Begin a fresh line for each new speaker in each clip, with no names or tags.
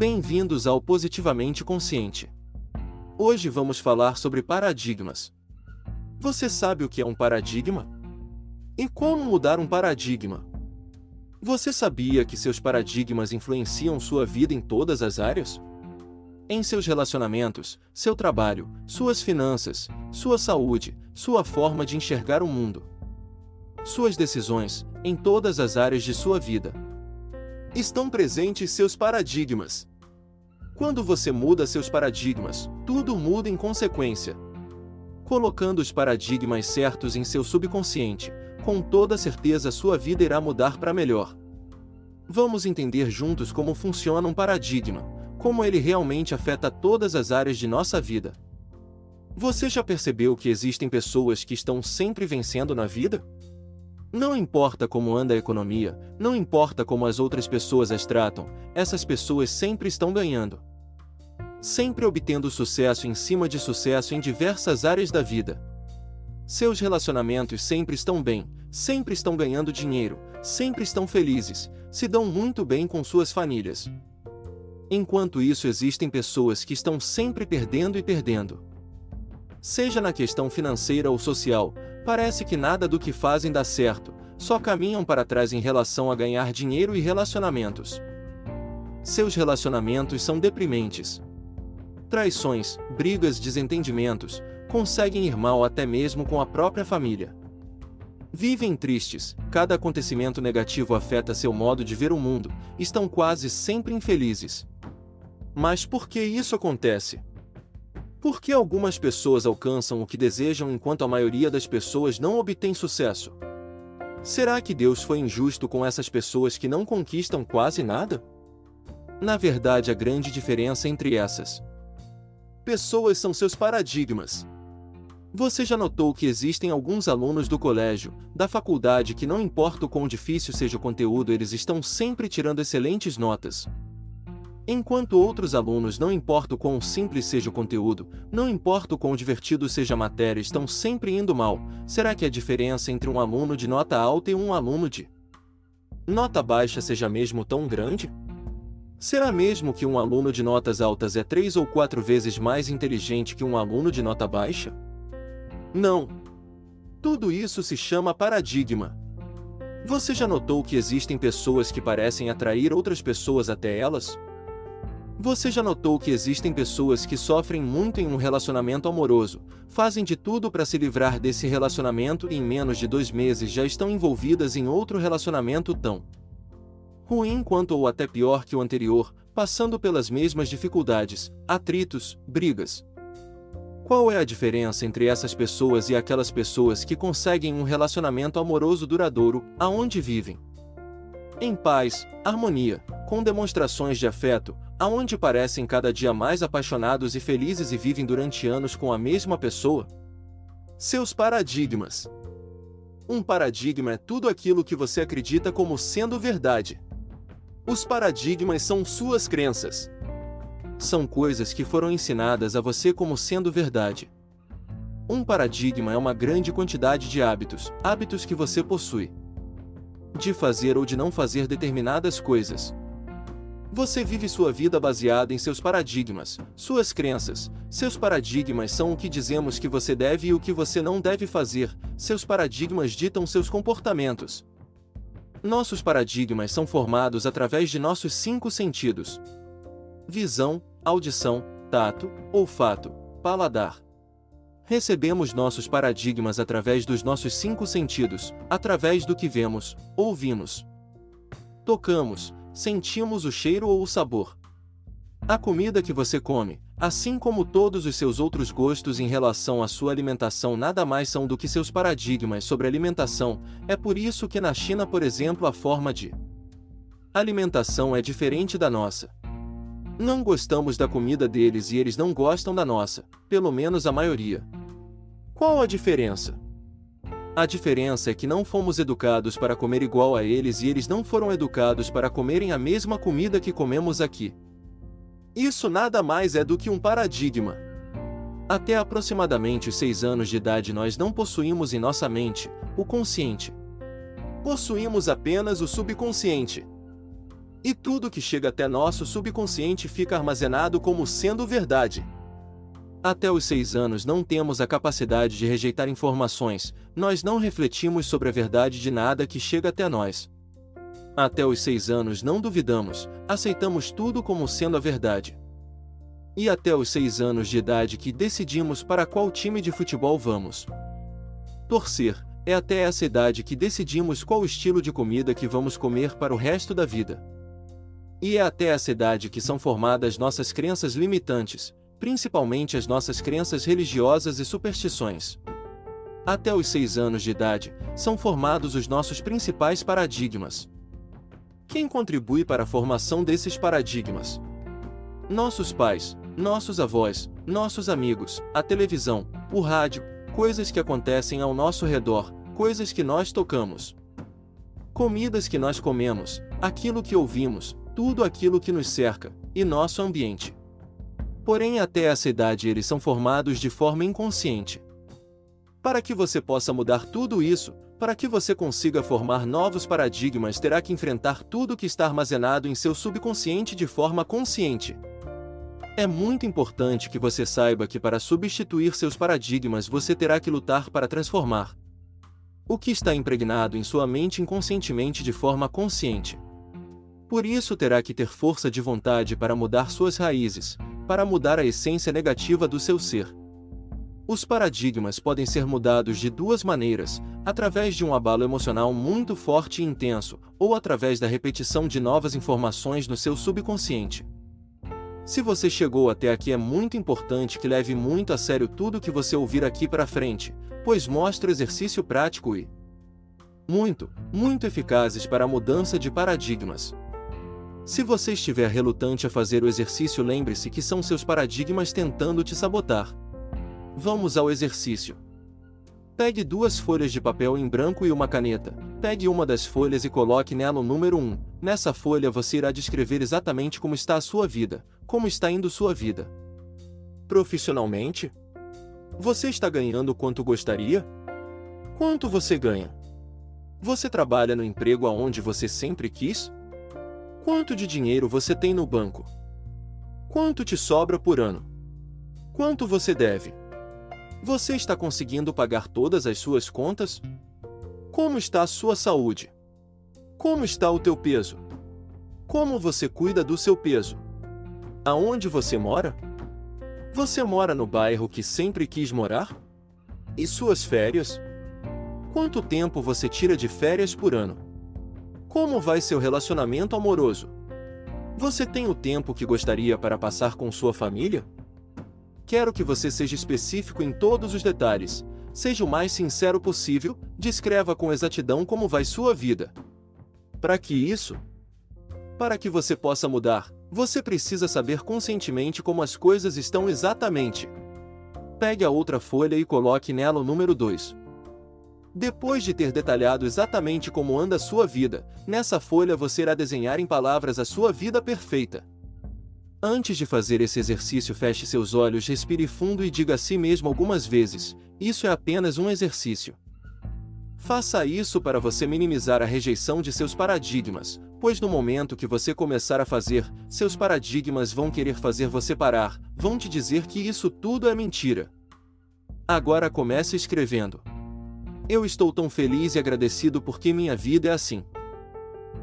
Bem-vindos ao Positivamente Consciente. Hoje vamos falar sobre paradigmas. Você sabe o que é um paradigma? E como mudar um paradigma? Você sabia que seus paradigmas influenciam sua vida em todas as áreas? Em seus relacionamentos, seu trabalho, suas finanças, sua saúde, sua forma de enxergar o mundo. Suas decisões, em todas as áreas de sua vida. Estão presentes seus paradigmas. Quando você muda seus paradigmas, tudo muda em consequência. Colocando os paradigmas certos em seu subconsciente, com toda certeza sua vida irá mudar para melhor. Vamos entender juntos como funciona um paradigma, como ele realmente afeta todas as áreas de nossa vida. Você já percebeu que existem pessoas que estão sempre vencendo na vida? Não importa como anda a economia, não importa como as outras pessoas as tratam, essas pessoas sempre estão ganhando. Sempre obtendo sucesso em cima de sucesso em diversas áreas da vida. Seus relacionamentos sempre estão bem, sempre estão ganhando dinheiro, sempre estão felizes, se dão muito bem com suas famílias. Enquanto isso, existem pessoas que estão sempre perdendo e perdendo. Seja na questão financeira ou social, parece que nada do que fazem dá certo, só caminham para trás em relação a ganhar dinheiro e relacionamentos. Seus relacionamentos são deprimentes. Traições, brigas, desentendimentos, conseguem ir mal até mesmo com a própria família. Vivem tristes, cada acontecimento negativo afeta seu modo de ver o mundo, estão quase sempre infelizes. Mas por que isso acontece? Por que algumas pessoas alcançam o que desejam enquanto a maioria das pessoas não obtém sucesso? Será que Deus foi injusto com essas pessoas que não conquistam quase nada? Na verdade, a grande diferença entre essas pessoas são seus paradigmas. Você já notou que existem alguns alunos do colégio, da faculdade que não importa o quão difícil seja o conteúdo, eles estão sempre tirando excelentes notas. Enquanto outros alunos, não importa o quão simples seja o conteúdo, não importa o quão divertido seja a matéria, estão sempre indo mal. Será que a diferença entre um aluno de nota alta e um aluno de nota baixa seja mesmo tão grande? Será mesmo que um aluno de notas altas é três ou quatro vezes mais inteligente que um aluno de nota baixa? Não. Tudo isso se chama paradigma. Você já notou que existem pessoas que parecem atrair outras pessoas até elas? Você já notou que existem pessoas que sofrem muito em um relacionamento amoroso, fazem de tudo para se livrar desse relacionamento e em menos de dois meses já estão envolvidas em outro relacionamento tão ruim quanto ou até pior que o anterior, passando pelas mesmas dificuldades, atritos, brigas, qual é a diferença entre essas pessoas e aquelas pessoas que conseguem um relacionamento amoroso duradouro, aonde vivem? Em paz, harmonia, com demonstrações de afeto, aonde parecem cada dia mais apaixonados e felizes e vivem durante anos com a mesma pessoa? Seus paradigmas. Um paradigma é tudo aquilo que você acredita como sendo verdade. Os paradigmas são suas crenças, são coisas que foram ensinadas a você como sendo verdade. Um paradigma é uma grande quantidade de hábitos, hábitos que você possui. De fazer ou de não fazer determinadas coisas. Você vive sua vida baseada em seus paradigmas, suas crenças. Seus paradigmas são o que dizemos que você deve e o que você não deve fazer. Seus paradigmas ditam seus comportamentos. Nossos paradigmas são formados através de nossos cinco sentidos: visão, audição, tato, olfato, paladar. Recebemos nossos paradigmas através dos nossos cinco sentidos, através do que vemos, ouvimos, tocamos, sentimos o cheiro ou o sabor. A comida que você come, assim como todos os seus outros gostos em relação à sua alimentação, nada mais são do que seus paradigmas sobre alimentação. É por isso que na China, por exemplo, a forma de alimentação é diferente da nossa. Não gostamos da comida deles e eles não gostam da nossa, pelo menos a maioria. Qual a diferença? A diferença é que não fomos educados para comer igual a eles e eles não foram educados para comerem a mesma comida que comemos aqui. Isso nada mais é do que um paradigma. Até aproximadamente seis anos de idade nós não possuímos em nossa mente o consciente. Possuímos apenas o subconsciente. E tudo que chega até nosso subconsciente fica armazenado como sendo verdade. Até os seis anos não temos a capacidade de rejeitar informações, nós não refletimos sobre a verdade de nada que chega até nós. Até os seis anos não duvidamos, aceitamos tudo como sendo a verdade. E até os seis anos de idade que decidimos para qual time de futebol vamos torcer, é até essa idade que decidimos qual estilo de comida que vamos comer para o resto da vida. E é até essa idade que são formadas nossas crenças limitantes, principalmente as nossas crenças religiosas e superstições. Até os seis anos de idade, são formados os nossos principais paradigmas. Quem contribui para a formação desses paradigmas? Nossos pais, nossos avós, nossos amigos, a televisão, o rádio, coisas que acontecem ao nosso redor, coisas que nós tocamos. Comidas que nós comemos, aquilo que ouvimos, tudo aquilo que nos cerca, e nosso ambiente. Porém, até essa idade eles são formados de forma inconsciente. Para que você possa mudar tudo isso, para que você consiga formar novos paradigmas, terá que enfrentar tudo que está armazenado em seu subconsciente de forma consciente. É muito importante que você saiba que para substituir seus paradigmas você terá que lutar para transformar o que está impregnado em sua mente inconscientemente de forma consciente. Por isso terá que ter força de vontade para mudar suas raízes, para mudar a essência negativa do seu ser. Os paradigmas podem ser mudados de duas maneiras: através de um abalo emocional muito forte e intenso, ou através da repetição de novas informações no seu subconsciente. Se você chegou até aqui, é muito importante que leve muito a sério tudo que você ouvir aqui para frente, pois mostra exercício prático e muito, muito eficazes para a mudança de paradigmas. Se você estiver relutante a fazer o exercício, lembre-se que são seus paradigmas tentando te sabotar. Vamos ao exercício. Pegue duas folhas de papel em branco e uma caneta. Pegue uma das folhas e coloque nela o número 1. Nessa folha você irá descrever exatamente como está a sua vida, como está indo sua vida. Profissionalmente? Você está ganhando quanto gostaria? Quanto você ganha? Você trabalha no emprego aonde você sempre quis? Quanto de dinheiro você tem no banco? Quanto te sobra por ano? Quanto você deve? Você está conseguindo pagar todas as suas contas? Como está a sua saúde? Como está o teu peso? Como você cuida do seu peso? Aonde você mora? Você mora no bairro que sempre quis morar? E suas férias? Quanto tempo você tira de férias por ano? Como vai seu relacionamento amoroso? Você tem o tempo que gostaria para passar com sua família? Quero que você seja específico em todos os detalhes. Seja o mais sincero possível, descreva com exatidão como vai sua vida. Para que isso? Para que você possa mudar, você precisa saber conscientemente como as coisas estão exatamente. Pegue a outra folha e coloque nela o número 2. Depois de ter detalhado exatamente como anda a sua vida, nessa folha você irá desenhar em palavras a sua vida perfeita. Antes de fazer esse exercício, feche seus olhos, respire fundo e diga a si mesmo algumas vezes: Isso é apenas um exercício. Faça isso para você minimizar a rejeição de seus paradigmas, pois no momento que você começar a fazer, seus paradigmas vão querer fazer você parar, vão te dizer que isso tudo é mentira. Agora comece escrevendo. Eu estou tão feliz e agradecido porque minha vida é assim.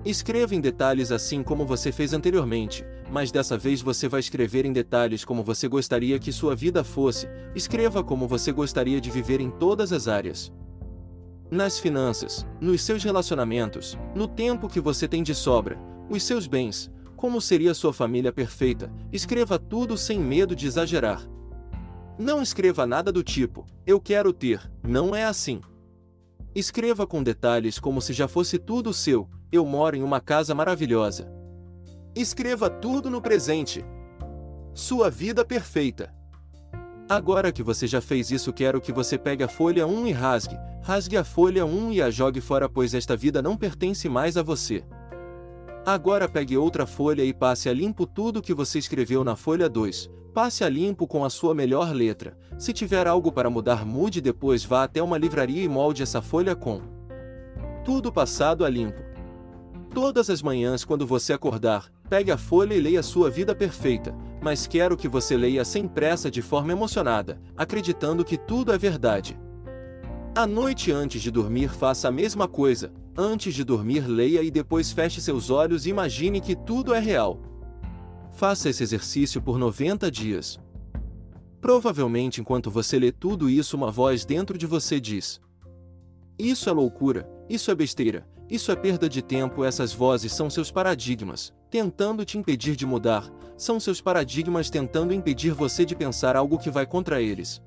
Escreva em detalhes assim como você fez anteriormente, mas dessa vez você vai escrever em detalhes como você gostaria que sua vida fosse, escreva como você gostaria de viver em todas as áreas. Nas finanças, nos seus relacionamentos, no tempo que você tem de sobra, os seus bens, como seria sua família perfeita, escreva tudo sem medo de exagerar. Não escreva nada do tipo, eu quero ter, não é assim. Escreva com detalhes como se já fosse tudo seu. Eu moro em uma casa maravilhosa. Escreva tudo no presente. Sua vida perfeita. Agora que você já fez isso, quero que você pegue a folha 1 e rasgue. Rasgue a folha 1 e a jogue fora, pois esta vida não pertence mais a você. Agora pegue outra folha e passe a limpo tudo que você escreveu na folha 2. Passe a limpo com a sua melhor letra. Se tiver algo para mudar, mude depois vá até uma livraria e molde essa folha com tudo passado a limpo. Todas as manhãs, quando você acordar, pegue a folha e leia sua vida perfeita, mas quero que você leia sem pressa de forma emocionada, acreditando que tudo é verdade. À noite antes de dormir, faça a mesma coisa. Antes de dormir, leia e depois feche seus olhos e imagine que tudo é real. Faça esse exercício por 90 dias. Provavelmente, enquanto você lê tudo isso, uma voz dentro de você diz: Isso é loucura, isso é besteira, isso é perda de tempo. Essas vozes são seus paradigmas, tentando te impedir de mudar, são seus paradigmas tentando impedir você de pensar algo que vai contra eles.